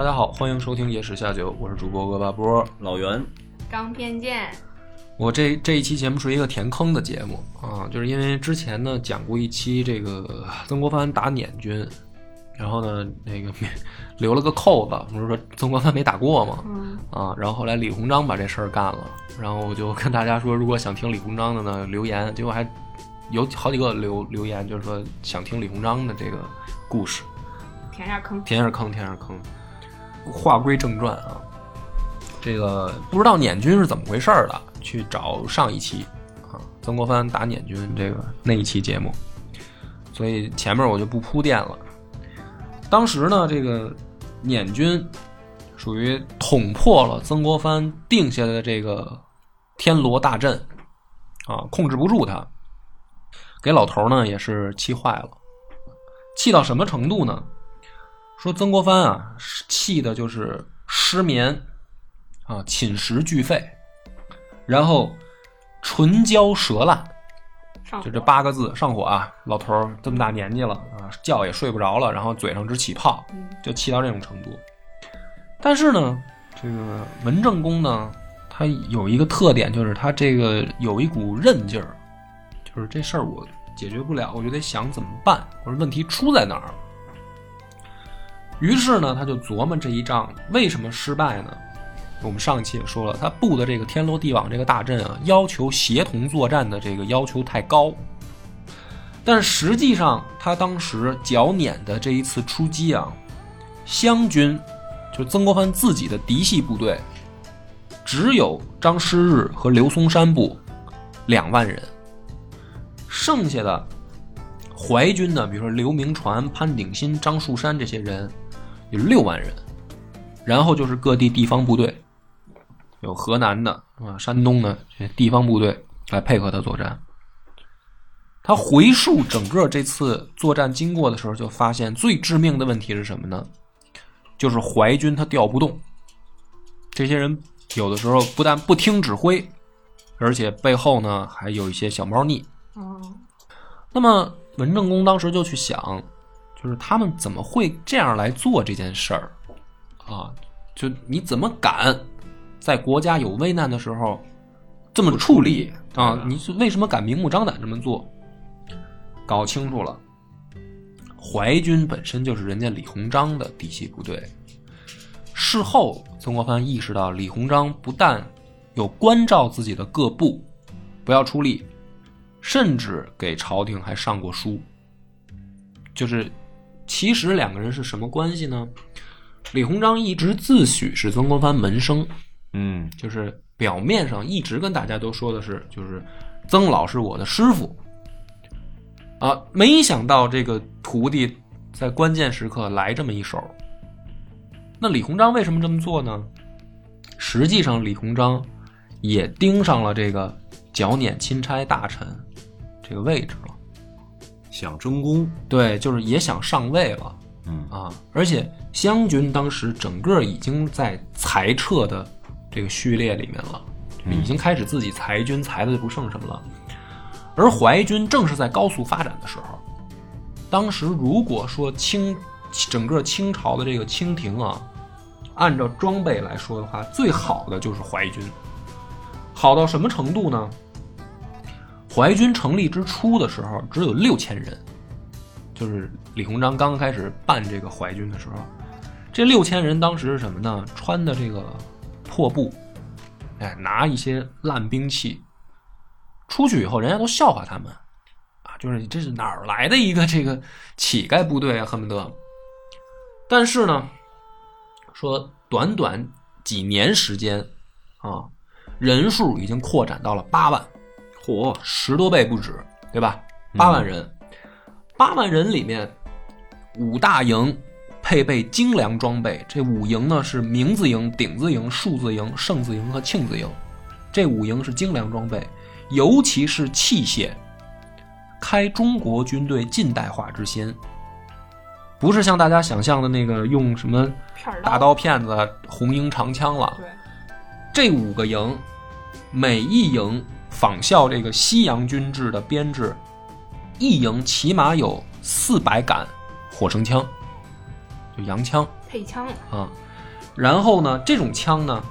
大家好，欢迎收听《野史下酒》，我是主播恶霸波。老袁，刚偏见，我这这一期节目是一个填坑的节目啊，就是因为之前呢讲过一期这个曾国藩打捻军，然后呢那个留了个扣子，不是说曾国藩没打过吗？嗯，啊，然后后来李鸿章把这事儿干了，然后我就跟大家说，如果想听李鸿章的呢，留言，结果还有好几个留留言，就是说想听李鸿章的这个故事，填下坑。填下坑，填下坑。话归正传啊，这个不知道捻军是怎么回事儿的，去找上一期啊，曾国藩打捻军这个那一期节目，所以前面我就不铺垫了。当时呢，这个捻军属于捅破了曾国藩定下的这个天罗大阵啊，控制不住他，给老头呢也是气坏了，气到什么程度呢？说曾国藩啊，气的就是失眠啊，寝食俱废，然后唇焦舌烂，就这八个字上火啊！老头儿这么大年纪了啊，觉也睡不着了，然后嘴上直起泡，嗯就气到这种程度。但是呢，这个文正公呢，他有一个特点，就是他这个有一股韧劲儿，就是这事儿我解决不了，我就得想怎么办，或者问题出在哪儿。于是呢，他就琢磨这一仗为什么失败呢？我们上一期也说了，他布的这个天罗地网这个大阵啊，要求协同作战的这个要求太高。但实际上，他当时剿捻的这一次出击啊，湘军就曾国藩自己的嫡系部队，只有张师日和刘松山部两万人，剩下的淮军呢，比如说刘铭传、潘鼎新、张树山这些人有六万人，然后就是各地地方部队，有河南的啊、山东的这些地方部队来配合他作战。他回溯整个这次作战经过的时候，就发现最致命的问题是什么呢？就是淮军他调不动，这些人有的时候不但不听指挥，而且背后呢还有一些小猫腻。哦，那么文正公当时就去想，就是他们怎么会这样来做这件事儿啊？就你怎么敢在国家有危难的时候这么处理啊？你是为什么敢明目张胆这么做？搞清楚了，淮军本身就是人家李鸿章的嫡系部队。事后，曾国藩意识到李鸿章不但有关照自己的各部不要出力，甚至给朝廷还上过书。就是，其实两个人是什么关系呢？李鸿章一直自诩是曾国藩门生，嗯，就是表面上一直跟大家都说的是，就是曾老是我的师傅。啊，没想到这个徒弟在关键时刻来这么一手。那李鸿章为什么这么做呢？实际上，李鸿章也盯上了这个剿捻钦差大臣这个位置了。想争功，对，就是也想上位了嗯啊！而且湘军当时整个已经在裁撤的这个序列里面了，已经开始自己裁军，裁的就不剩什么了。而淮军正是在高速发展的时候，当时如果说清整个清朝的这个清廷啊，按照装备来说的话，最好的就是淮军，好到什么程度呢？淮军成立之初的时候只有六千人，就是李鸿章刚开始办这个淮军的时候，这六千人当时是什么呢？穿的这个破布，哎，拿一些烂兵器，出去以后，人家都笑话他们，啊，就是你这是哪儿来的一个这个乞丐部队啊，恨不得。但是呢，说短短几年时间啊，人数已经扩展到了八万，嚯，十多倍不止，对吧？八万人，八万人里面，五大营配备精良装备。这五营呢是名字营、顶字营、数字营、胜字营和庆字营。这五营是精良装备，尤其是器械，开中国军队近代化之先。不是像大家想象的那个用什么片大刀片子、红缨长枪了。对，这五个营，每一营仿效这个西洋军制的编制，一营起码有四百杆火绳枪，就洋枪配枪，啊。然后呢，这种枪呢，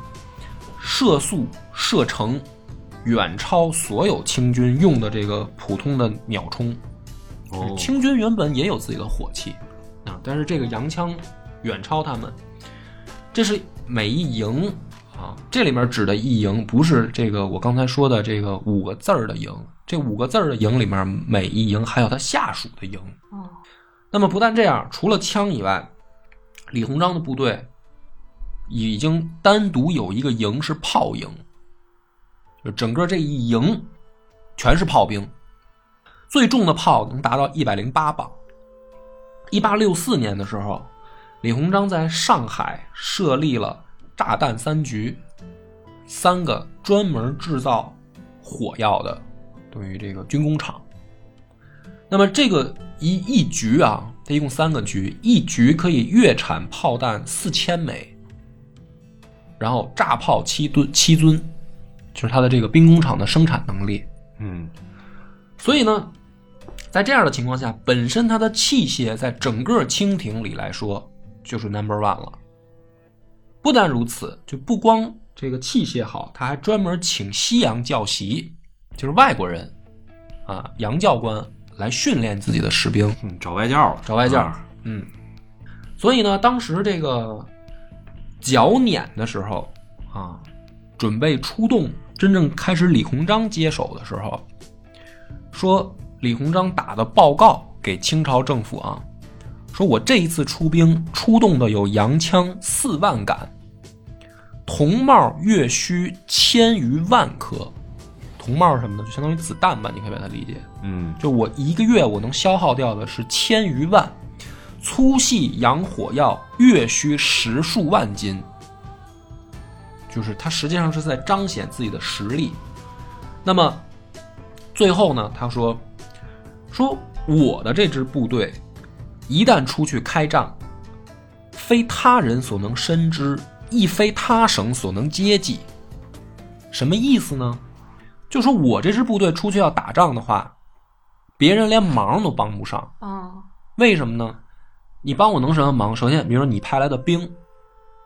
射速射程远超所有清军用的这个普通的鸟冲。哦，清军原本也有自己的火器啊，但是这个洋枪远超他们。这是每一营啊，这里面指的一营不是这个我刚才说的这个五个字儿的营，这五个字儿的营里面每一营还有他下属的营。哦，那么不但这样，除了枪以外，李鸿章的部队已经单独有一个营是炮营，就整个这一营全是炮兵，最重的炮能达到一百零八磅。一八六四年的时候，李鸿章在上海设立了炸弹三局，三个专门制造火药的，等于这个军工厂。那么这个一一局啊，它一共三个局，一局可以月产炮弹四千枚，然后炸炮七吨七吨，就是它的这个兵工厂的生产能力。嗯，所以呢，在这样的情况下，本身它的器械在整个清廷里来说就是 number one 了。不但如此，就不光这个器械好，他还专门请西洋教习，就是外国人啊，洋教官来训练自己的士兵。嗯找外教了，找外教啊，嗯，所以呢，当时这个剿捻的时候啊，准备出动，真正开始李鸿章接手的时候，说李鸿章打的报告给清朝政府啊，说我这一次出兵出动的有洋枪四万杆，铜帽月需千余万颗，铜帽是什么的？就相当于子弹吧，你可以把它理解。嗯就我一个月我能消耗掉的是千余万，粗细洋火药月需十数万斤，就是他实际上是在彰显自己的实力。那么最后呢，他说说我的这支部队一旦出去开仗，非他人所能深知，亦非他省所能接济。什么意思呢？就说我这支部队出去要打仗的话，别人连忙都帮不上。哦，为什么呢？你帮我能什么忙？首先，比如说你派来的兵，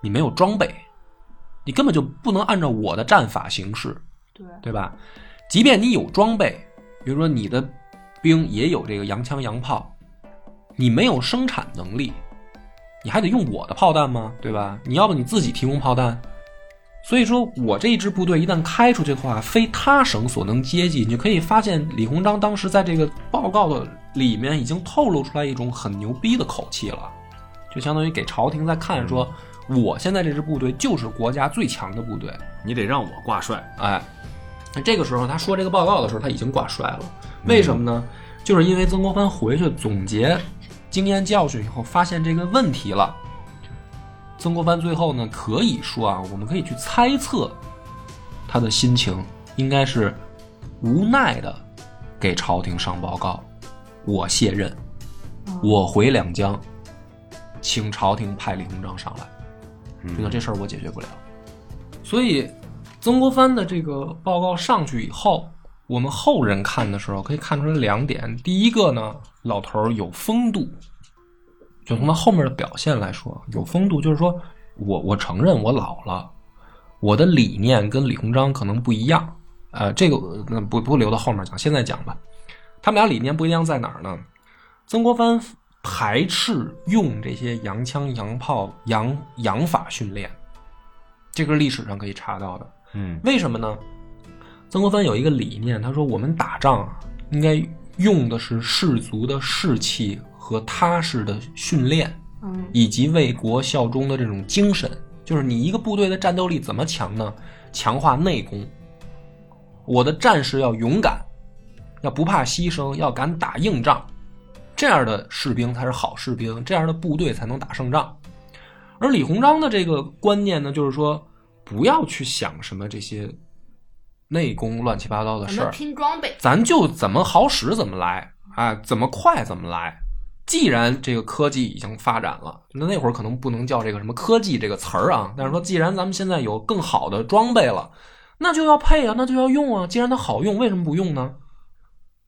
你没有装备，你根本就不能按照我的战法行事，对，对吧？即便你有装备，比如说你的兵也有这个洋枪洋炮，你没有生产能力，你还得用我的炮弹吗？对吧？你要不你自己提供炮弹。所以说我这一支部队一旦开出去的话，非他省所能接济。你就可以发现，李鸿章当时在这个报告的里面已经透露出来一种很牛逼的口气了，就相当于给朝廷在看说，我现在这支部队就是国家最强的部队。你得让我挂帅，哎，那这个时候他说这个报告的时候，他已经挂帅了。为什么呢？就是因为曾国藩回去总结经验教训以后，发现这个问题了。曾国藩最后呢，可以说啊，我们可以去猜测他的心情，应该是无奈的给朝廷上报告，我卸任，我回两江，请朝廷派李鸿章上来。嗯觉得这事儿我解决不了。所以，曾国藩的这个报告上去以后，我们后人看的时候可以看出来两点。第一个呢，老头儿有风度，就从他后面的表现来说，有风度，就是说我我承认我老了，我的理念跟李鸿章可能不一样。呃，这个呃不不留到后面讲，现在讲吧。他们俩理念不一样在哪儿呢？曾国藩排斥用这些洋枪、洋炮、洋洋法训练，这个历史上可以查到的。嗯为什么呢？曾国藩有一个理念，他说我们打仗啊，应该用的是士卒的士气和踏实的训练，嗯，以及为国效忠的这种精神。就是你一个部队的战斗力怎么强呢？强化内功。我的战士要勇敢，要不怕牺牲，要敢打硬仗。这样的士兵才是好士兵，这样的部队才能打胜仗。而李鸿章的这个观念呢，就是说不要去想什么这些内功乱七八糟的事儿，拼装备，咱就怎么好使怎么来啊，怎么快怎么来。既然这个科技已经发展了，那那会儿可能不能叫这个什么科技这个词儿啊，但是说既然咱们现在有更好的装备了，那就要配啊，那就要用啊。既然它好用，为什么不用呢？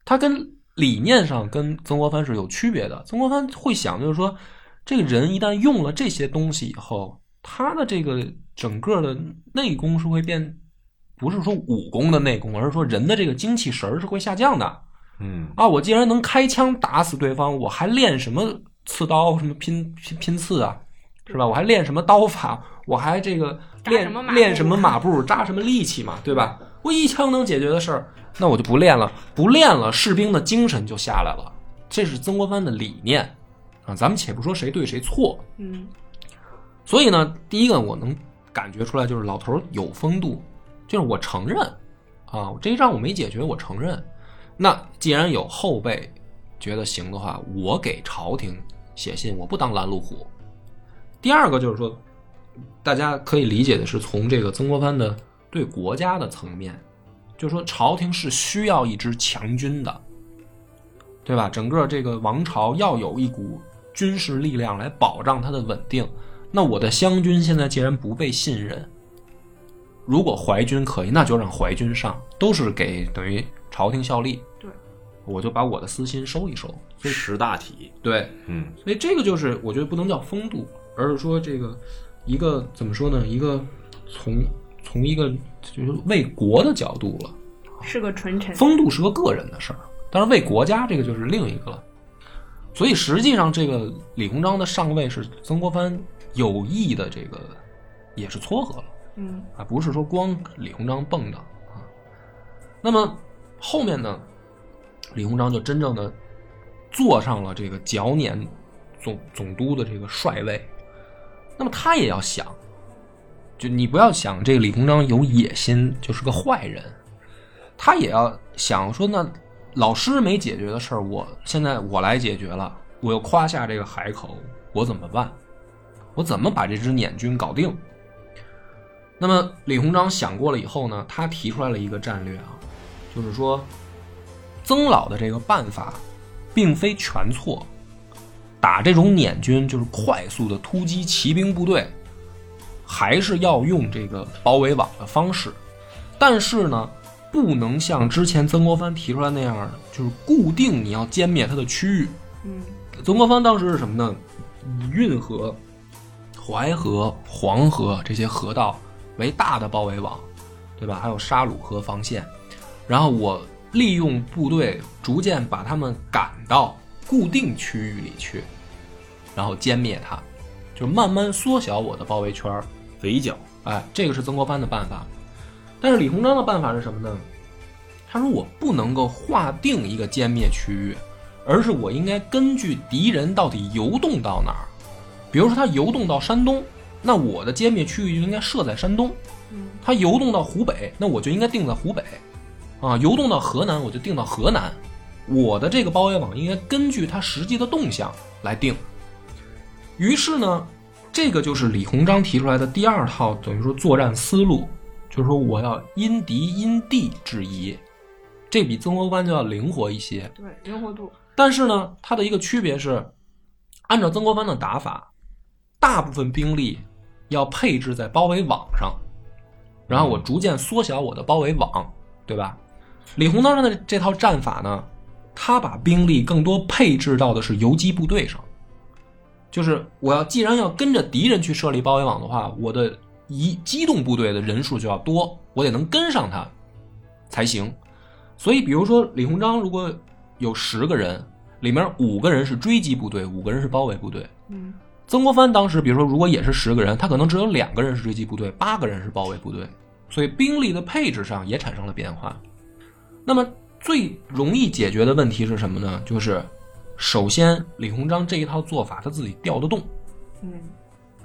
它跟理念上跟曾国藩是有区别的。曾国藩会想，就是说，这个人一旦用了这些东西以后，他的这个整个的内功是会变，不是说武功的内功，而是说人的这个精气神儿是会下降的。嗯啊，我既然能开枪打死对方，我还练什么刺刀、什么拼拼拼刺啊，是吧？我还练什么刀法？我还这个练扎什么马步练什么 马步、扎什么力气嘛，对吧？我一枪能解决的事儿，那我就不练了，不练了，士兵的精神就下来了。这是曾国藩的理念啊。咱们且不说谁对谁错，嗯，所以呢，第一个我能感觉出来，就是老头有风度，就是我承认啊，这一仗我没解决，我承认。那既然有后辈觉得行的话，我给朝廷写信，我不当拦路虎。第二个就是说，大家可以理解的是，从这个曾国藩的对国家的层面，就是说朝廷是需要一支强军的，对吧？整个这个王朝要有一股军事力量来保障它的稳定。那我的湘军现在既然不被信任，如果淮军可以，那就让淮军上，都是给等于朝廷效力。对，我就把我的私心收一收。所以识大体，对，嗯所以这个就是我觉得不能叫风度，而是说这个一个怎么说呢？一个从从一个就是为国的角度了。是个纯臣。风度是个个人的事儿，但是为国家这个就是另一个了。所以实际上，这个李鸿章的上位是曾国藩有意的，这个也是撮合了嗯啊，不是说光李鸿章蹦的啊。那么后面呢，李鸿章就真正的坐上了这个剿捻总总督的这个帅位。那么他也要想，就你不要想这个李鸿章有野心，就是个坏人。他也要想说，那老师没解决的事儿，我现在我来解决了，我又夸下这个海口，我怎么办？我怎么把这支捻军搞定？那么李鸿章想过了以后呢，他提出来了一个战略啊，就是说，曾老的这个办法并非全错，打这种捻军就是快速的突击骑兵部队，还是要用这个包围网的方式，但是呢，不能像之前曾国藩提出来那样，就是固定你要歼灭他的区域。嗯曾国藩当时是什么呢？运河、淮河、黄河这些河道为大的包围网，对吧？还有沙鲁河防线，然后我利用部队逐渐把他们赶到固定区域里去，然后歼灭他，就慢慢缩小我的包围圈儿。围剿，哎，这个是曾国藩的办法。但是李鸿章的办法是什么呢？他说我不能够划定一个歼灭区域，而是我应该根据敌人到底游动到哪儿。比如说他游动到山东，那我的歼灭区域就应该设在山东；嗯他游动到湖北，那我就应该定在湖北。啊，游动到河南，我就定到河南。我的这个包围网应该根据它实际的动向来定。于是呢，这个就是李鸿章提出来的第二套，等于说作战思路，就是说我要因敌因地制宜，这比曾国藩就要灵活一些。对，灵活度。但是呢，它的一个区别是，按照曾国藩的打法，大部分兵力要配置在包围网上，然后我逐渐缩小我的包围网，对吧？李鸿章的这套战法呢，他把兵力更多配置到的是游击部队上，就是我要既然要跟着敌人去设立包围网的话，我的移机动部队的人数就要多，我得能跟上他才行。所以，比如说李鸿章如果有十个人，里面五个人是追击部队，五个人是包围部队。嗯曾国藩当时，比如说如果也是十个人，他可能只有两个人是追击部队，八个人是包围部队，所以兵力的配置上也产生了变化。那么最容易解决的问题是什么呢？就是首先李鸿章这一套做法他自己调得动，嗯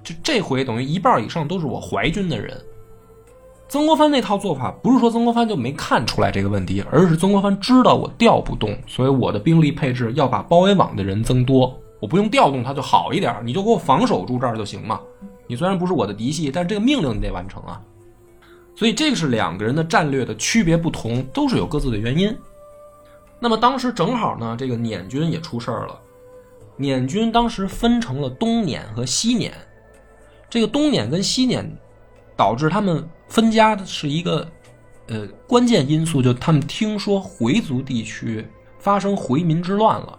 就这回等于一半以上都是我淮军的人，曾国藩那套做法，不是说曾国藩就没看出来这个问题，而是曾国藩知道我调不动，所以我的兵力配置要把包围网的人增多。我不用调动它就好一点，你就给我防守住这儿就行嘛。你虽然不是我的嫡系，但是这个命令你得完成啊。所以这个是两个人的战略的区别不同，都是有各自的原因。那么当时正好呢，这个捻军也出事儿了。捻军当时分成了东捻和西捻，这个东捻跟西捻导致他们分家的是一个呃关键因素，就他们听说回族地区发生回民之乱了，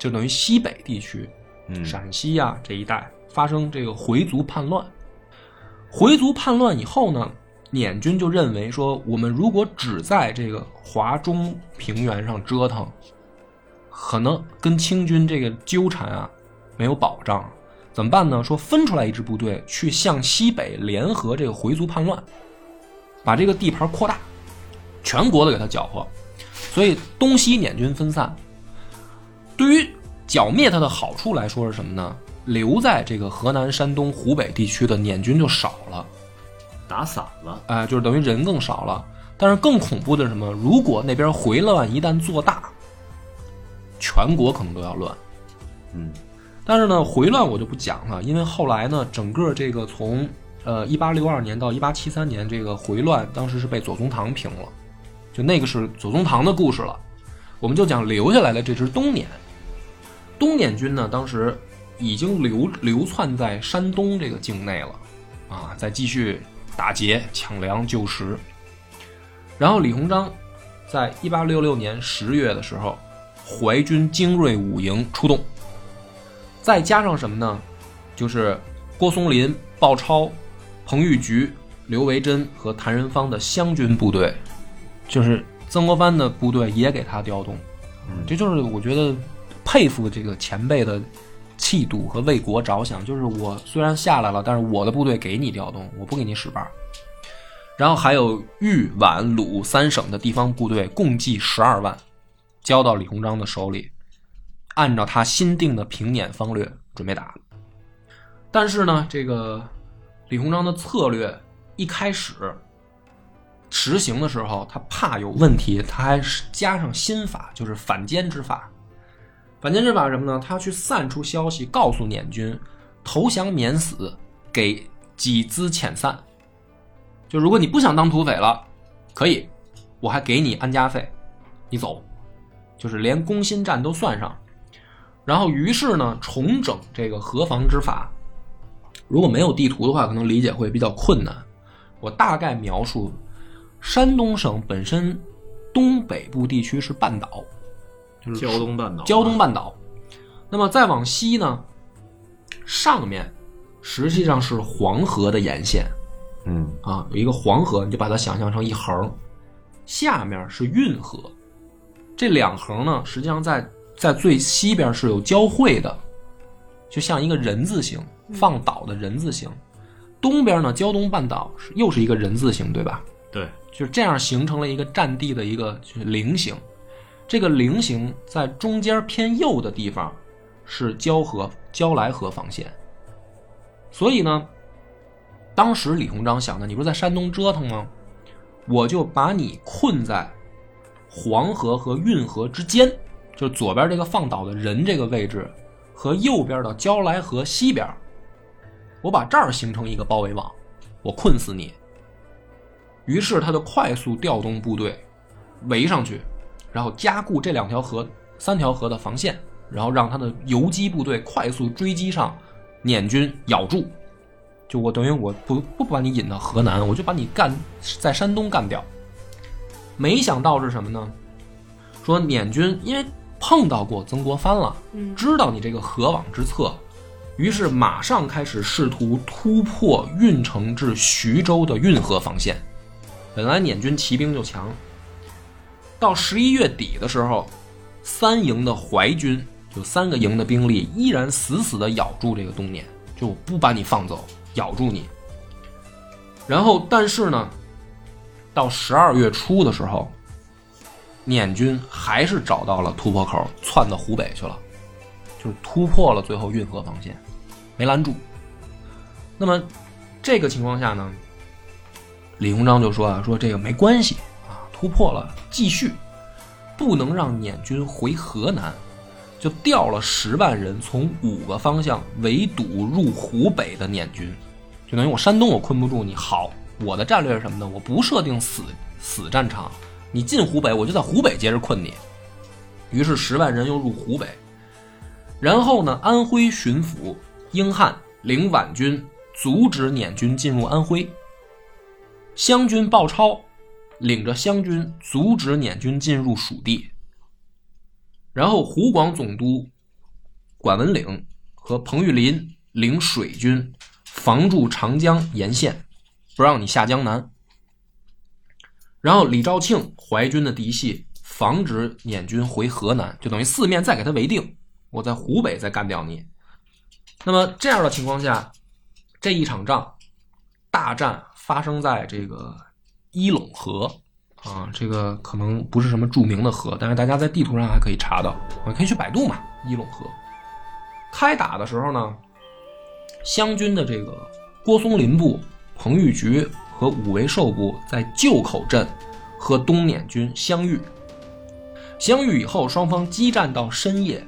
就等于西北地区，嗯陕西呀、这一带发生这个回族叛乱。回族叛乱以后呢，捻军就认为说，我们如果只在这个华中平原上折腾，可能跟清军这个纠缠啊没有保障，怎么办呢？说分出来一支部队去向西北联合这个回族叛乱，把这个地盘扩大，全国的给他搅和，所以东西捻军分散。对于剿灭它的好处来说是什么呢？留在这个河南、山东、湖北地区的捻军就少了，打散了，哎，就是等于人更少了。但是更恐怖的是什么？如果那边回乱一旦做大，全国可能都要乱。嗯但是呢，回乱我就不讲了，因为后来呢，整个这个从呃一八六二年到一八七三年这个回乱，当时是被左宗棠平了，就那个是左宗棠的故事了。我们就讲留下来的这支东捻，东捻军呢，当时已经流流窜在山东这个境内了，啊，在继续打劫、抢粮、救食。然后李鸿章在一八六六年十月的时候，淮军精锐五营出动。再加上什么呢？就是郭松龄、鲍超、彭玉菊、刘维珍和谭仁芳的湘军部队，就是曾国藩的部队也给他调动。嗯这就是我觉得佩服这个前辈的气度和为国着想。就是我虽然下来了，但是我的部队给你调动，我不给你使绊儿。然后还有豫皖鲁三省的地方部队，共计十二万，交到李鸿章的手里。按照他新定的平捻方略准备打。但是呢，这个李鸿章的策略一开始实行的时候，他怕有问题，他还加上新法，就是反间之法。反间之法是什么呢？他去散出消息，告诉捻军投降免死，给几资遣散。就如果你不想当土匪了，可以，我还给你安家费，你走，就是连攻心战都算上。然后于是呢，重整这个河防之法。如果没有地图的话，可能理解会比较困难。我大概描述，山东省本身东北部地区是半岛，就是胶东半岛，胶东半岛。那么再往西呢，上面实际上是黄河的沿线嗯啊，有一个黄河，你就把它想象成一横，下面是运河，这两横呢，实际上在在最西边是有交汇的，就像一个人字形放倒的人字形。东边呢，胶东半岛是又是一个人字形，对吧？对，就是这样形成了一个占地的一个就是菱形。这个菱形在中间偏右的地方是交河交来河防线。所以呢，当时李鸿章想的，你不是在山东折腾吗？我就把你困在黄河和运河之间，就是左边这个放倒的人这个位置和右边的交来河西边，我把这儿形成一个包围网，我困死你。于是他就快速调动部队围上去，然后加固这两条河、三条河的防线，然后让他的游击部队快速追击上捻军，咬住。就我等于我不不把你引到河南，我就把你干在山东干掉。没想到是什么呢？说捻军因为碰到过曾国藩了，嗯知道你这个河网之策，于是马上开始试图突破运城至徐州的运河防线。本来捻军骑兵就强，到十一月底的时候，三营的淮军就三个营的兵力依然死死的咬住这个东捻，就不把你放走，咬住你。然后，但是呢，到十二月初的时候，捻军还是找到了突破口，窜到湖北去了，就是突破了最后运河防线，没拦住。那么这个情况下呢，李鸿章就说啊，说这个没关系，突破了继续，不能让捻军回河南，就调了十万人从五个方向围堵入湖北的捻军，就等于我山东我困不住你。好，我的战略是什么呢？我不设定死死战场，你进湖北，我就在湖北接着困你。于是十万人又入湖北，然后呢，安徽巡抚英汉领皖军阻止捻军进入安徽。湘军鲍超领着湘军阻止捻军进入蜀地，然后湖广总督管文岭和彭玉麟领水军防住长江沿线，不让你下江南。然后李肇庆淮军的嫡系防止捻军回河南，就等于四面再给他围定，我在湖北再干掉你。那么这样的情况下，这一场仗大战。发生在这个伊陇河啊，这个可能不是什么著名的河，但是大家在地图上还可以查到，我可以去百度嘛。伊陇河开打的时候呢，湘军的这个郭松林部、彭玉局和武维寿部在旧口镇和东捻军相遇，相遇以后，双方激战到深夜，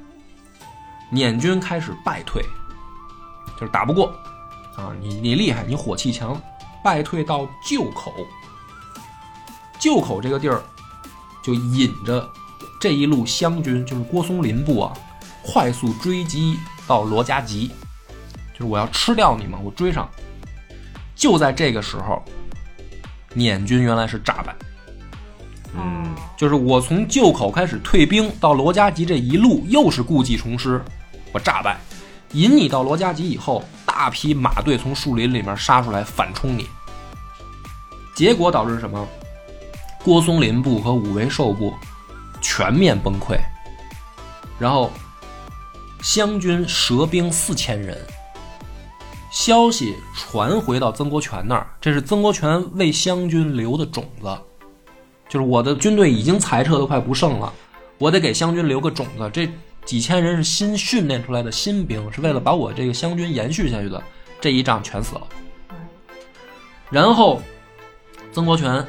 捻军开始败退，就是打不过啊，你你厉害，你火气强。败退到旧口，旧口这个地儿，就引着这一路湘军，就是郭松林部啊，快速追击到罗家集，就是我要吃掉你们，我追上。就在这个时候，捻军原来是诈败，嗯，就是我从旧口开始退兵到罗家集这一路又是故技重施，我诈败，引你到罗家集以后。大批马队从树林里面杀出来反冲你，结果导致什么？郭松林部和武维寿部全面崩溃，然后湘军折兵四千人。消息传回到曾国荃那儿，这是曾国荃为湘军留的种子，就是我的军队已经裁撤的快不剩了，我得给湘军留个种子。这。几千人是新训练出来的新兵，是为了把我这个湘军延续下去的。这一仗全死了。然后，曾国荃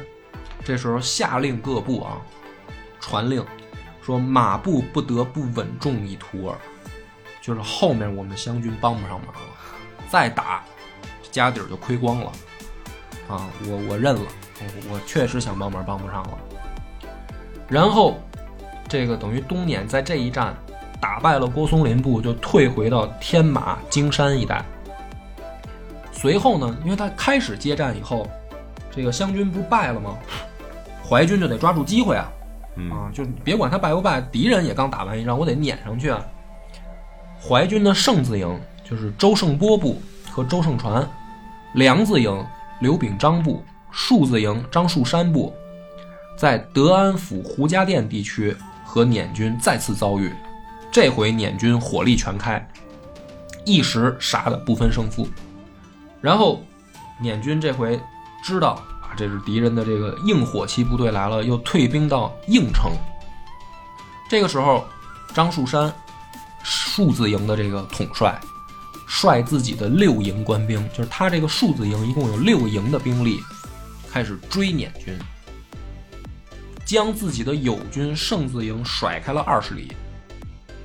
这时候下令各部啊，传令说马步不得不稳重以图耳，就是后面我们湘军帮不上忙了，再打家底儿就亏光了。啊，我我认了，我我确实想帮忙帮不上了。然后，这个等于东捻在这一战。打败了郭松林部，就退回到天马金山一带。随后呢，因为他开始接战以后，这个湘军不败了吗？淮军就得抓住机会啊，啊，就别管他败不败，敌人也刚打完一仗，我得撵上去啊。淮军的胜字营就是周胜波部和周胜传，梁字营刘秉章部，数字营张树山部，在德安府胡家店地区和捻军再次遭遇。这回捻军火力全开，一时杀的不分胜负。然后，捻军这回知道啊，这是敌人的这个硬火器部队来了，又退兵到应城。这个时候，张树山数字营的这个统帅，率自己的六营官兵，就是他这个数字营一共有六营的兵力，开始追捻军，将自己的友军胜字营甩开了二十里。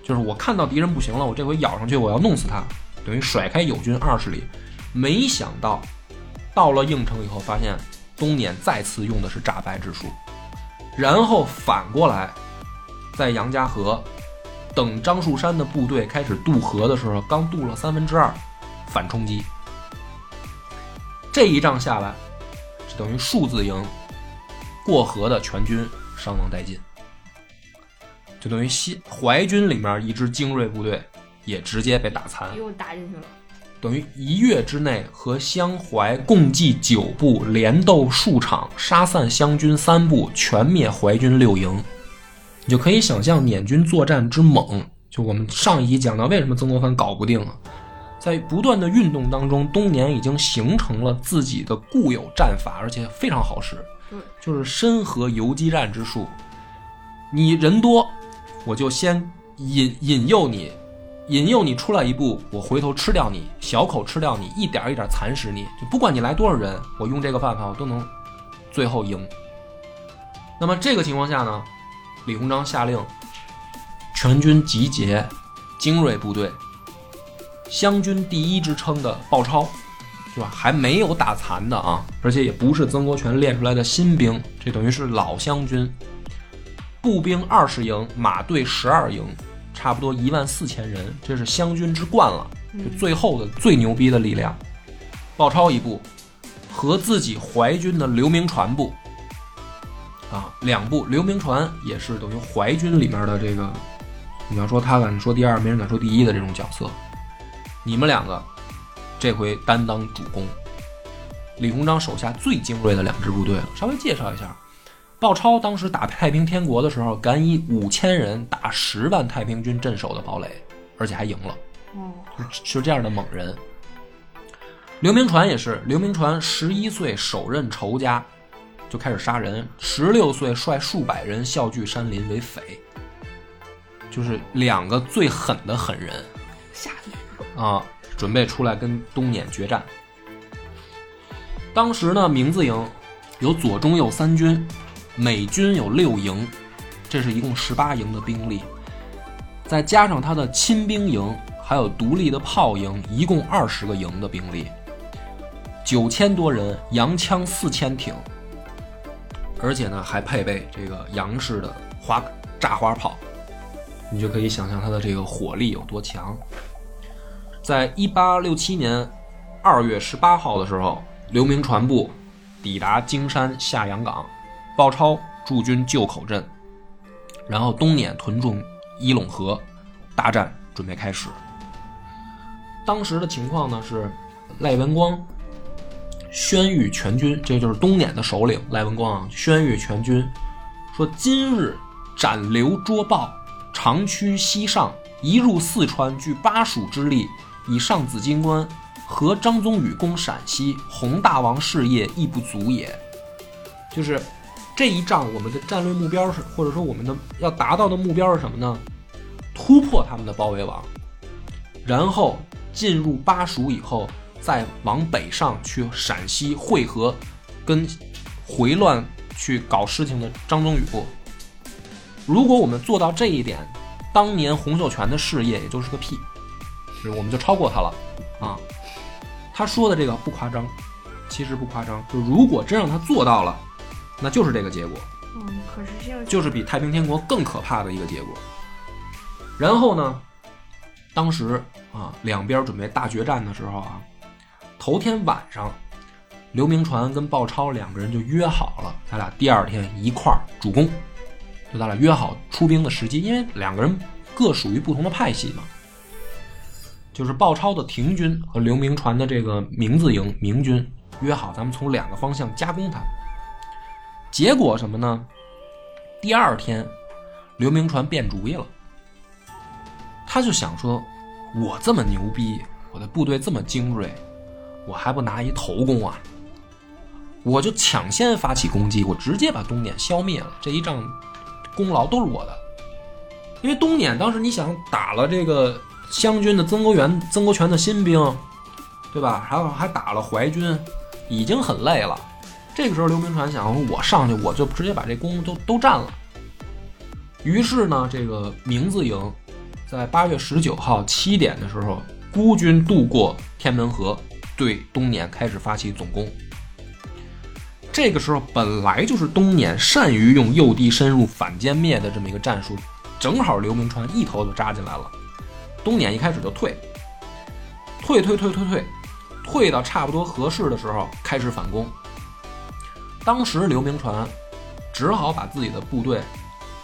就是我看到敌人不行了，我这回咬上去，我要弄死他，等于甩开友军二十里。没想到到了应城以后，发现东捻再次用的是诈败之术，然后反过来在杨家河等张树山的部队开始渡河的时候，刚渡了三分之二，反冲击。这一仗下来，就等于数字营过河的全军伤亡殆尽。就等于西淮军里面一支精锐部队也直接被打残，又打进去了。等于一月之内和湘淮共计九部连斗数场，杀散湘军三部，全灭淮军六营。你就可以想象捻军作战之猛。就我们上一集讲到，为什么曾国藩搞不定啊？在不断的运动当中，东年已经形成了自己的固有战法，而且非常好使。就是深河游击战之术。你人多。我就先引引诱你，引诱你出来一步，我回头吃掉你，小口吃掉你，一点一点蚕食你，就不管你来多少人，我用这个办法，我都能最后赢。那么这个情况下呢，李鸿章下令全军集结精锐部队，湘军第一之称的鲍超，是吧？还没有打残的啊，而且也不是曾国荃练出来的新兵，这等于是老湘军。步兵二十营，马队十二营，差不多一万四千人，这是湘军之冠了，就最后的最牛逼的力量。鲍超一部和自己淮军的刘铭传部啊，两部刘铭传也是等于淮军里面的这个，你要说他敢说第二，没人敢说第一的这种角色。你们两个这回担当主攻，李鸿章手下最精锐的两支部队了。稍微介绍一下，鲍超当时打太平天国的时候，敢以五千人打十万太平军镇守的堡垒，而且还赢了，哦，是这样的猛人。刘铭传也是，刘铭传十一岁首任仇家，就开始杀人；十六岁率数百人笑聚山林为匪，就是两个最狠的狠人。下去。啊，准备出来跟东捻决战。当时呢，明字营有左中右三军，美军有六营，这是一共十八营的兵力，再加上他的亲兵营，还有独立的炮营，一共二十个营的兵力，九千多人，洋枪四千挺，而且呢还配备这个洋式的花炸花炮，你就可以想象它的这个火力有多强。在一八六七年二月十八号的时候，刘铭传部抵达京山下阳港，鲍超驻军旧口镇，然后东撵屯驻伊陇河，大战准备开始。当时的情况呢是，赖文光宣谕全军，这就是东撵的首领赖文光啊，宣谕全军说：今日斩刘捉鲍，长驱西上，一入四川，据巴蜀之力。以上紫金关，和张宗禹攻陕西，洪大王事业亦不足也。就是这一仗，我们的战略目标是，或者说我们的要达到的目标是什么呢？突破他们的包围网，然后进入巴蜀以后，再往北上去陕西会合，跟回乱去搞事情的张宗禹。如果我们做到这一点，当年洪秀全的事业也就是个屁。我们就超过他了，啊，他说的这个不夸张，其实不夸张。就如果真让他做到了，那就是这个结果，嗯，可实现就是比太平天国更可怕的一个结果。然后呢，当时啊，两边准备大决战的时候啊，头天晚上，刘铭传跟鲍超两个人就约好了，咱俩第二天一块儿主攻，就咱俩约好出兵的时机，因为两个人各属于不同的派系嘛。就是鲍超的廷军和刘铭传的这个明字营明军约好，咱们从两个方向夹攻他。结果什么呢？第二天，刘铭传变主意了，他就想说：“我这么牛逼，我的部队这么精锐，我还不拿一头功啊？我就抢先发起攻击，我直接把东撵消灭了，这一仗功劳都是我的。因为东撵当时你想打了这个。”湘军的曾国元、曾国荃的新兵，对吧？还有还打了淮军，已经很累了。这个时候，刘铭传想：我上去，我就直接把这弓都都占了。于是呢，这个明字营在八月十九号七点的时候，孤军渡过天门河，对东撵开始发起总攻。这个时候，本来就是东撵善于用诱敌深入、反歼灭的这么一个战术，正好刘铭传一头就扎进来了。东撵一开始就退，退退退退退，退到差不多合适的时候开始反攻。当时刘铭传只好把自己的部队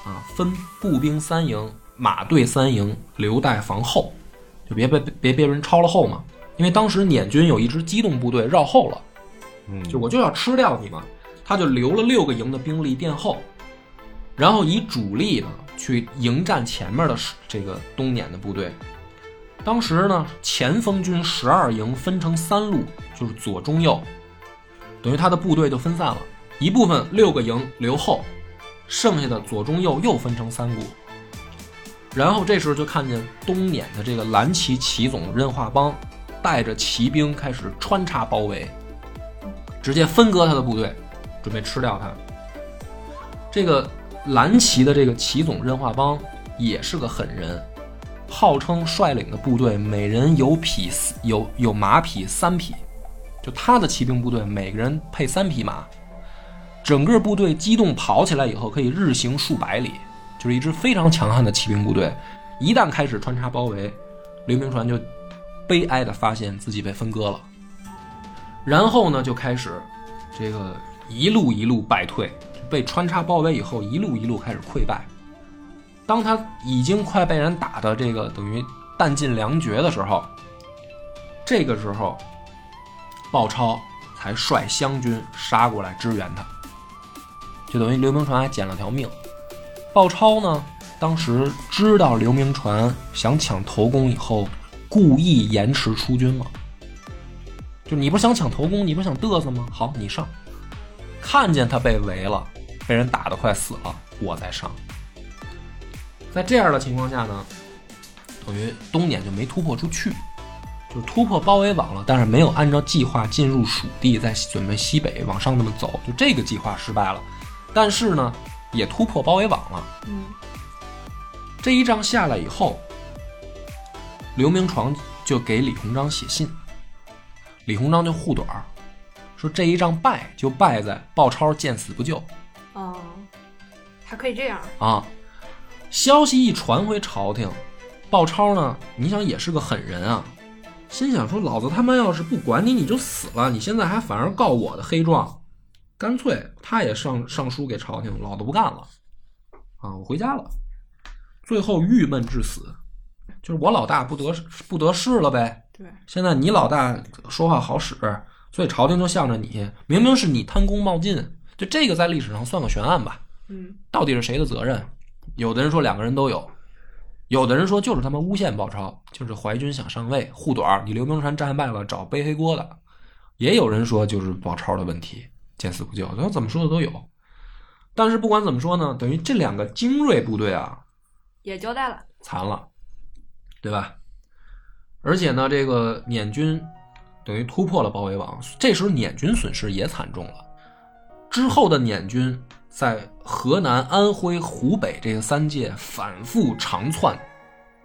啊分步兵三营、马队三营留待防后，就别被别别人抄了后嘛。因为当时捻军有一支机动部队绕后了，嗯，就我就要吃掉你嘛，他就留了六个营的兵力殿后，然后以主力呢。去迎战前面的这个东捻的部队。当时呢，前锋军十二营分成三路，就是左中右，等于他的部队就分散了。一部分六个营留后，剩下的左中右又分成三股。然后这时候就看见东撵的这个蓝旗旗总任化邦带着骑兵开始穿插包围，直接分割他的部队，准备吃掉他。这个蓝旗的这个旗总任化邦也是个狠人，号称率领的部队每人有匹有有马匹三匹，就他的骑兵部队每个人配三匹马，整个部队机动跑起来以后可以日行数百里，就是一支非常强悍的骑兵部队。一旦开始穿插包围，刘铭传就悲哀地发现自己被分割了，然后呢就开始这个一路一路败退。被穿插包围以后，一路一路开始溃败。当他已经快被人打的这个等于弹尽粮绝的时候，这个时候，鲍超才率湘军杀过来支援他，就等于刘铭传还捡了条命。鲍超呢，当时知道刘铭传想抢头功以后，故意延迟出军嘛，就你不是想抢头功，你不是想嘚瑟吗？好，你上。看见他被围了。被人打得快死了，我再上。在这样的情况下呢，等于东撵就没突破出去，就突破包围网了，但是没有按照计划进入蜀地，再准备西北往上那么走，就这个计划失败了。但是呢，也突破包围网了。嗯，这一仗下来以后，刘铭传就给李鸿章写信，李鸿章就护短儿，说这一仗败就败在鲍超见死不救。哦，还可以这样啊！消息一传回朝廷，鲍超呢，你想也是个狠人啊，心想说：老子他妈要是不管你，你就死了。你现在还反而告我的黑状，干脆他也上上书给朝廷，老子不干了啊！我回家了。最后郁闷至死，就是我老大不得不得势了呗。对，现在你老大说话好使，所以朝廷就向着你。明明是你贪功冒进。就这个在历史上算个悬案吧，嗯，到底是谁的责任？有的人说两个人都有，有的人说就是他们诬陷鲍超，就是淮军想上位护短，你刘铭传战败了找背黑锅的，也有人说就是鲍超的问题，见死不救，他怎么说的都有。但是不管怎么说呢，等于这两个精锐部队啊，也交代了，残了，对吧？而且呢，这个捻军等于突破了包围网，这时候捻军损失也惨重了。之后的捻军在河南、安徽、湖北这个三界反复长窜，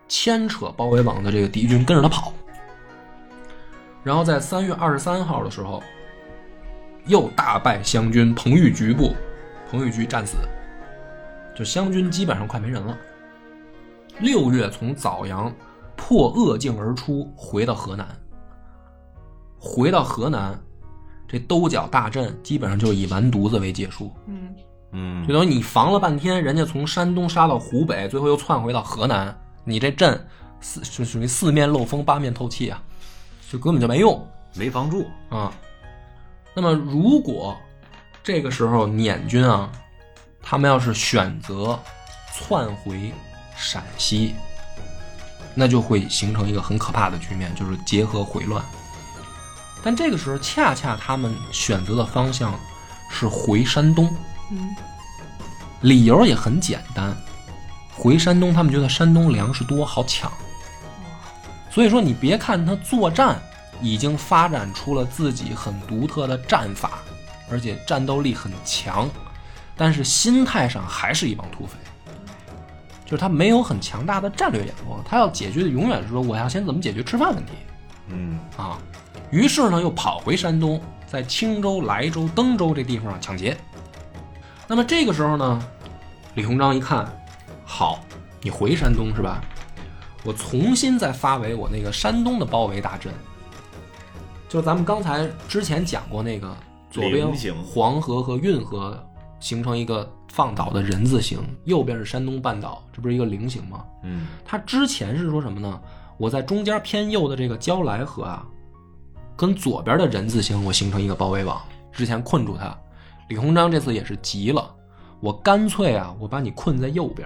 牵扯包围网的这个敌军跟着他跑。然后在三月二十三号的时候，又大败湘军彭玉局部，彭玉局战死，就湘军基本上快没人了。六月从枣阳破鄂境而出，回到河南，回到河南。这兜角大阵基本上就以完犊子为结束，嗯嗯，就等于你防了半天，人家从山东杀到湖北，最后又窜回到河南，你这阵四就属于四面漏风八面透气啊，就根本就没用，没防住啊。那么如果这个时候捻军啊，他们要是选择窜回陕西，那就会形成一个很可怕的局面，就是结合回乱。但这个时候，恰恰他们选择的方向是回山东。嗯，理由也很简单，回山东，他们觉得山东粮食多，好抢。所以说，你别看他作战已经发展出了自己很独特的战法，而且战斗力很强，但是心态上还是一帮土匪。就是他没有很强大的战略眼光，他要解决的永远是说，我要先怎么解决吃饭问题。嗯啊。于是呢，又跑回山东，在青州、莱州、登州这地方抢劫。那么这个时候呢，李鸿章一看，好，你回山东是吧？我重新再发为我那个山东的包围大阵，就是咱们刚才之前讲过那个左边黄河和运河形成一个放倒的人字形，右边是山东半岛，这不是一个菱形吗？嗯，它之前是说什么呢？我在中间偏右的这个焦莱河啊。跟左边的人字形，我形成一个包围网，之前困住他。李鸿章这次也是急了，我干脆啊，我把你困在右边，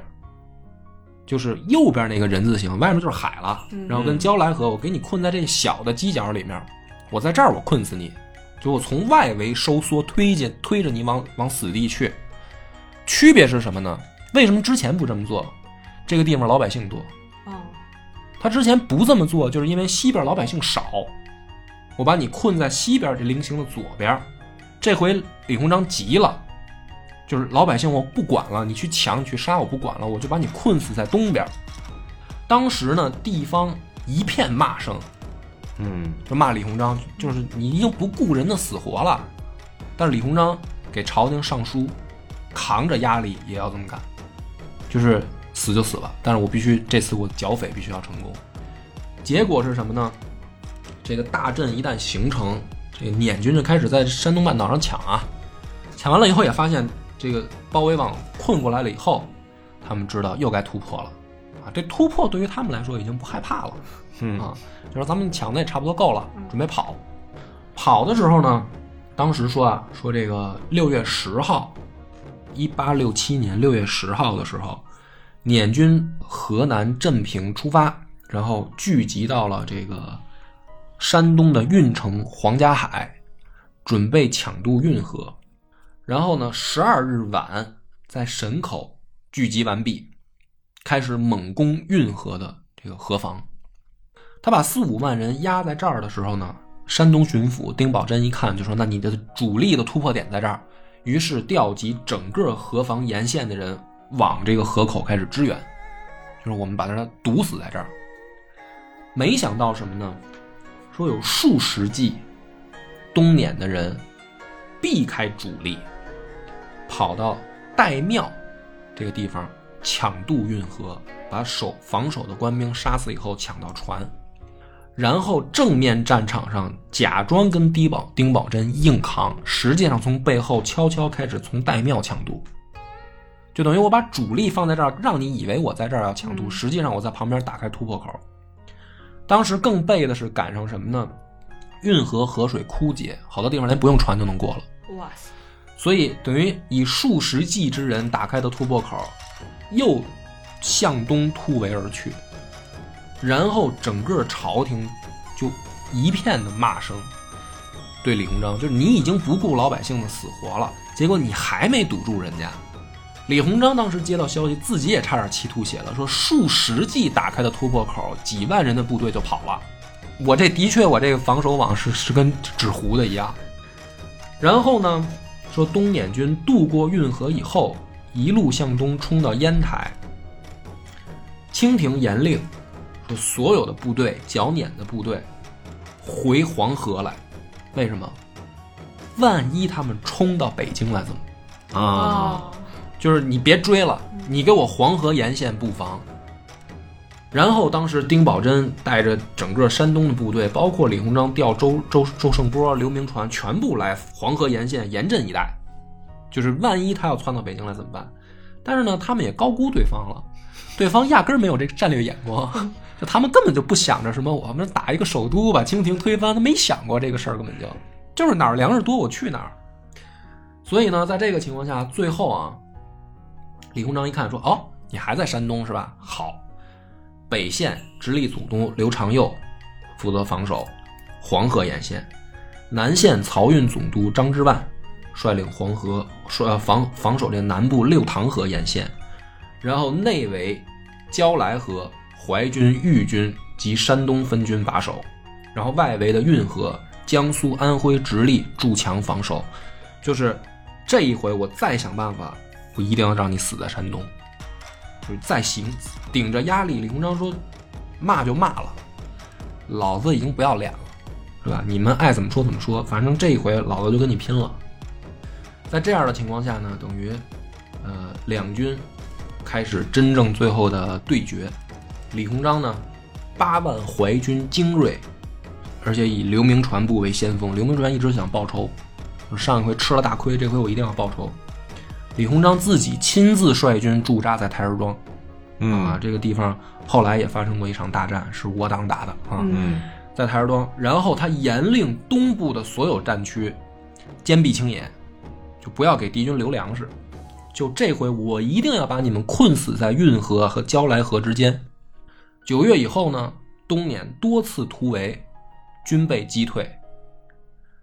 就是右边那个人字形，外面就是海了。然后跟焦莱河，我给你困在这小的犄角里面，我在这儿我困死你，就我从外围收缩推进，推着你往往死地去。区别是什么呢？为什么之前不这么做？这个地方老百姓多。哦，他之前不这么做，就是因为西边老百姓少。我把你困在西边这菱形的左边，这回李鸿章急了，就是老百姓我不管了，你去抢你去杀我不管了，我就把你困死在东边。当时呢，地方一片骂声，嗯就骂李鸿章，就是你已经不顾人的死活了。但是李鸿章给朝廷上书，扛着压力也要这么干，就是死就死了，但是我必须这次我剿匪必须要成功。结果是什么呢？这个大阵一旦形成，这个捻军就开始在山东半岛上抢啊，抢完了以后也发现这个包围网困过来了以后，他们知道又该突破了啊！这突破对于他们来说已经不害怕了。嗯啊，就说咱们抢的也差不多够了，准备跑。跑的时候呢，当时说啊，说这个六月十号，一八六七年六月十号的时候，捻军河南镇平出发，然后聚集到了这个山东的运城黄家海，准备抢渡运河。然后呢，十二日晚在沈口聚集完毕，开始猛攻运河的这个河防。他把四五万人压在这儿的时候呢，山东巡抚丁宝桢一看就说：“那你的主力的突破点在这儿。”于是调集整个河防沿线的人往这个河口开始支援，就是我们把它堵死在这儿。没想到什么呢？说有数十骑东撵的人避开主力，跑到岱庙这个地方抢渡运河，把守防守的官兵杀死以后抢到船，然后正面战场上假装跟低保丁宝桢硬扛，实际上从背后悄悄开始从岱庙抢渡，就等于我把主力放在这儿，让你以为我在这儿要抢渡，嗯实际上我在旁边打开突破口。当时更背的是赶上什么呢？运河河水枯竭，好多地方连不用船就能过了。哇塞，所以等于以数十计之人打开的突破口，又向东突围而去，然后整个朝廷就一片的骂声，对李鸿章，就是你已经不顾老百姓的死活了，结果你还没堵住人家。李鸿章当时接到消息，自己也差点气吐血了，说数十计打开的突破口，几万人的部队就跑了。我这的确，我这个防守网是是跟纸糊的一样。然后呢，说东捻军渡过运河以后，一路向东冲到烟台。清廷严令说，所有的部队剿捻的部队回黄河来。为什么？万一他们冲到北京来怎么？啊，哦，就是你别追了，你给我黄河沿线布防。然后当时丁宝桢带着整个山东的部队，包括李鸿章调周周周胜波、刘铭传，全部来黄河沿线严阵以待。就是万一他要窜到北京来怎么办？但是呢，他们也高估对方了，对方压根儿没有这个战略眼光，就他们根本就不想着什么我们打一个首都把清廷推翻，他没想过这个事儿，根本就就是哪儿粮食多我去哪儿。所以呢，在这个情况下，最后啊，李鸿章一看说：“哦，你还在山东是吧？好，北线直隶总督刘长佑负责防守黄河沿线，南线漕运总督张之万率领黄河呃防防守这南部六塘河沿线，然后内围焦来河、淮军、豫军及山东分军把守，然后外围的运河、江苏、安徽、直隶筑墙防守。就是这一回，我再想办法，我一定要让你死在山东。就是再行，顶着压力，李鸿章说：“骂就骂了，老子已经不要脸了，是吧？你们爱怎么说怎么说，反正这一回老子就跟你拼了。”在这样的情况下呢，等于呃两军开始真正最后的对决。李鸿章呢，八万淮军精锐，而且以刘铭传部为先锋。刘铭传一直想报仇，上一回吃了大亏，这回我一定要报仇。李鸿章自己亲自率军驻扎在台儿庄，啊嗯，这个地方后来也发生过一场大战，是我党打的啊，嗯在台儿庄。然后他严令东部的所有战区坚壁清野，就不要给敌军留粮食。就这回，我一定要把你们困死在运河和胶来河之间。九月以后呢，东捻多次突围，均被击退。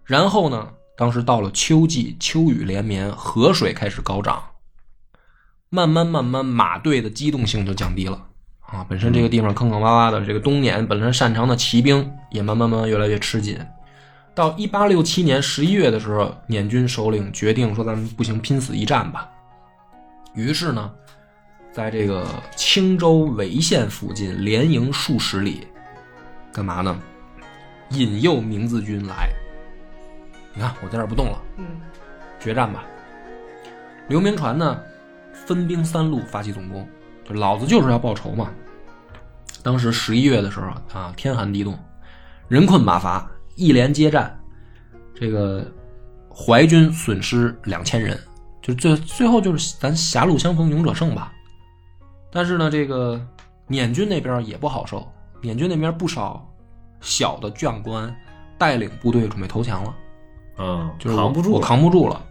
然后呢，当时到了秋季，秋雨连绵，河水开始高涨，慢慢慢慢，马队的机动性就降低了啊。本身这个地方坑坑洼洼的，这个东撵本身擅长的骑兵也慢慢慢慢越来越吃紧。到一八六七年十一月的时候，捻军首领决定说：“咱们不行，拼死一战吧。”于是呢，在这个青州潍县附近连营数十里，干嘛呢？引诱明字军来。你看，我在这儿不动了，嗯决战吧。刘铭传呢，分兵三路发起总攻，就老子就是要报仇嘛。当时十一月的时候啊，天寒地冻，人困马乏，一连接战，这个淮军损失两千人，就最最后就是咱狭路相逢勇者胜吧。但是呢，这个捻军那边也不好受，捻军那边不少小的将官带领部队准备投降了。嗯，就是我扛不住了，我扛不住了。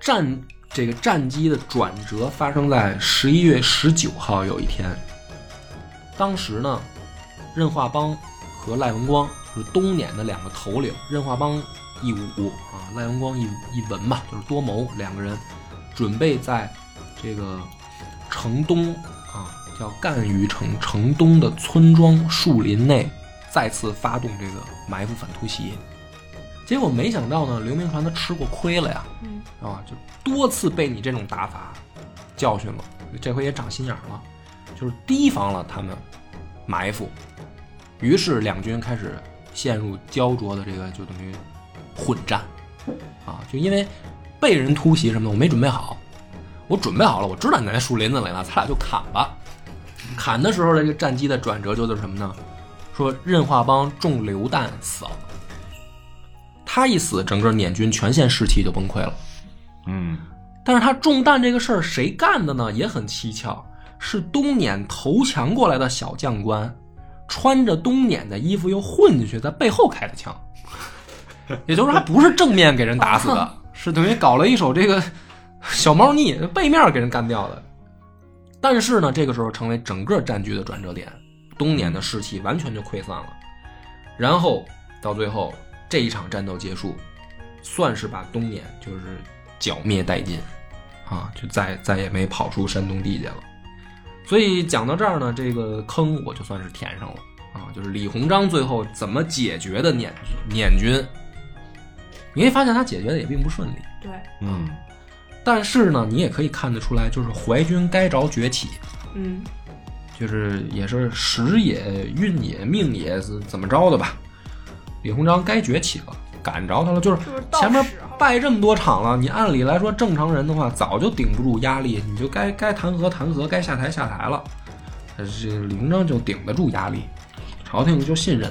战这个战机的转折发生在十一月十九号有一天，当时呢，任化邦和赖文光就是东捻的两个头领，任化邦一武啊，赖文光一一文吧，就是多谋两个人，准备在这个城东啊，叫赣榆城城东的村庄树林内再次发动这个埋伏反突袭。结果没想到呢，刘铭传他吃过亏了呀，嗯啊，就多次被你这种打法教训了，这回也长心眼了，就是提防了他们埋伏，于是两军开始陷入焦灼的这个就等于混战，啊，就因为被人突袭什么的，我没准备好，我准备好了，我知道你在树林子里了，咱俩就砍吧。砍的时候，这个战机的转折就是什么呢？说任化邦中流弹死了。他一死，整个捻军全线士气就崩溃了。嗯但是他中弹这个事儿谁干的呢？也很蹊跷，是东捻投降过来的小将官，穿着东捻的衣服又混进去，在背后开的枪。也就是说，他不是正面给人打死的，是等于搞了一手这个小猫腻，背面给人干掉的。但是呢，这个时候成为整个战局的转折点，东捻的士气完全就溃散了。然后到最后这一场战斗结束，算是把东捻就是剿灭殆尽，啊，就再再也没跑出山东地界了。所以讲到这儿呢，这个坑我就算是填上了啊，就是李鸿章最后怎么解决的捻捻军，你会发现他解决的也并不顺利。对，嗯但是呢，你也可以看得出来，就是淮军该着崛起，嗯就是也是时也、运也、命也是怎么着的吧。李鸿章该崛起了，赶着他了，就是前面败这么多场了，你按理来说正常人的话早就顶不住压力，你就该该弹劾弹劾，该下台下台了。但是这李鸿章就顶得住压力，朝廷就信任，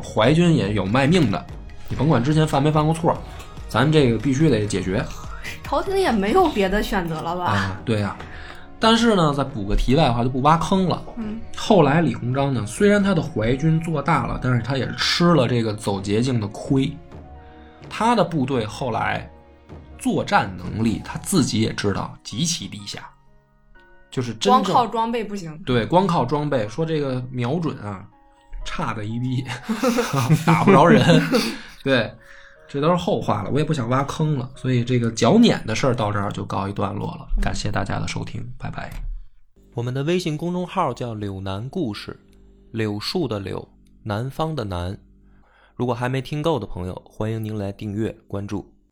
淮军也有卖命的，你甭管之前犯没犯过错，咱这个必须得解决。朝廷也没有别的选择了吧？啊，对呀、但是呢，再补个题外话，就不挖坑了。嗯后来李鸿章呢，虽然他的淮军做大了，但是他也是吃了这个走捷径的亏。他的部队后来作战能力，他自己也知道极其低下，就是真正光靠装备不行。对，光靠装备，说这个瞄准啊，差的一逼，打不着人。对，这都是后话了，我也不想挖坑了，所以这个脚撵的事儿到这儿就告一段落了。感谢大家的收听，拜拜。我们的微信公众号叫“柳南故事”，柳树的柳，南方的南。如果还没听够的朋友，欢迎您来订阅关注。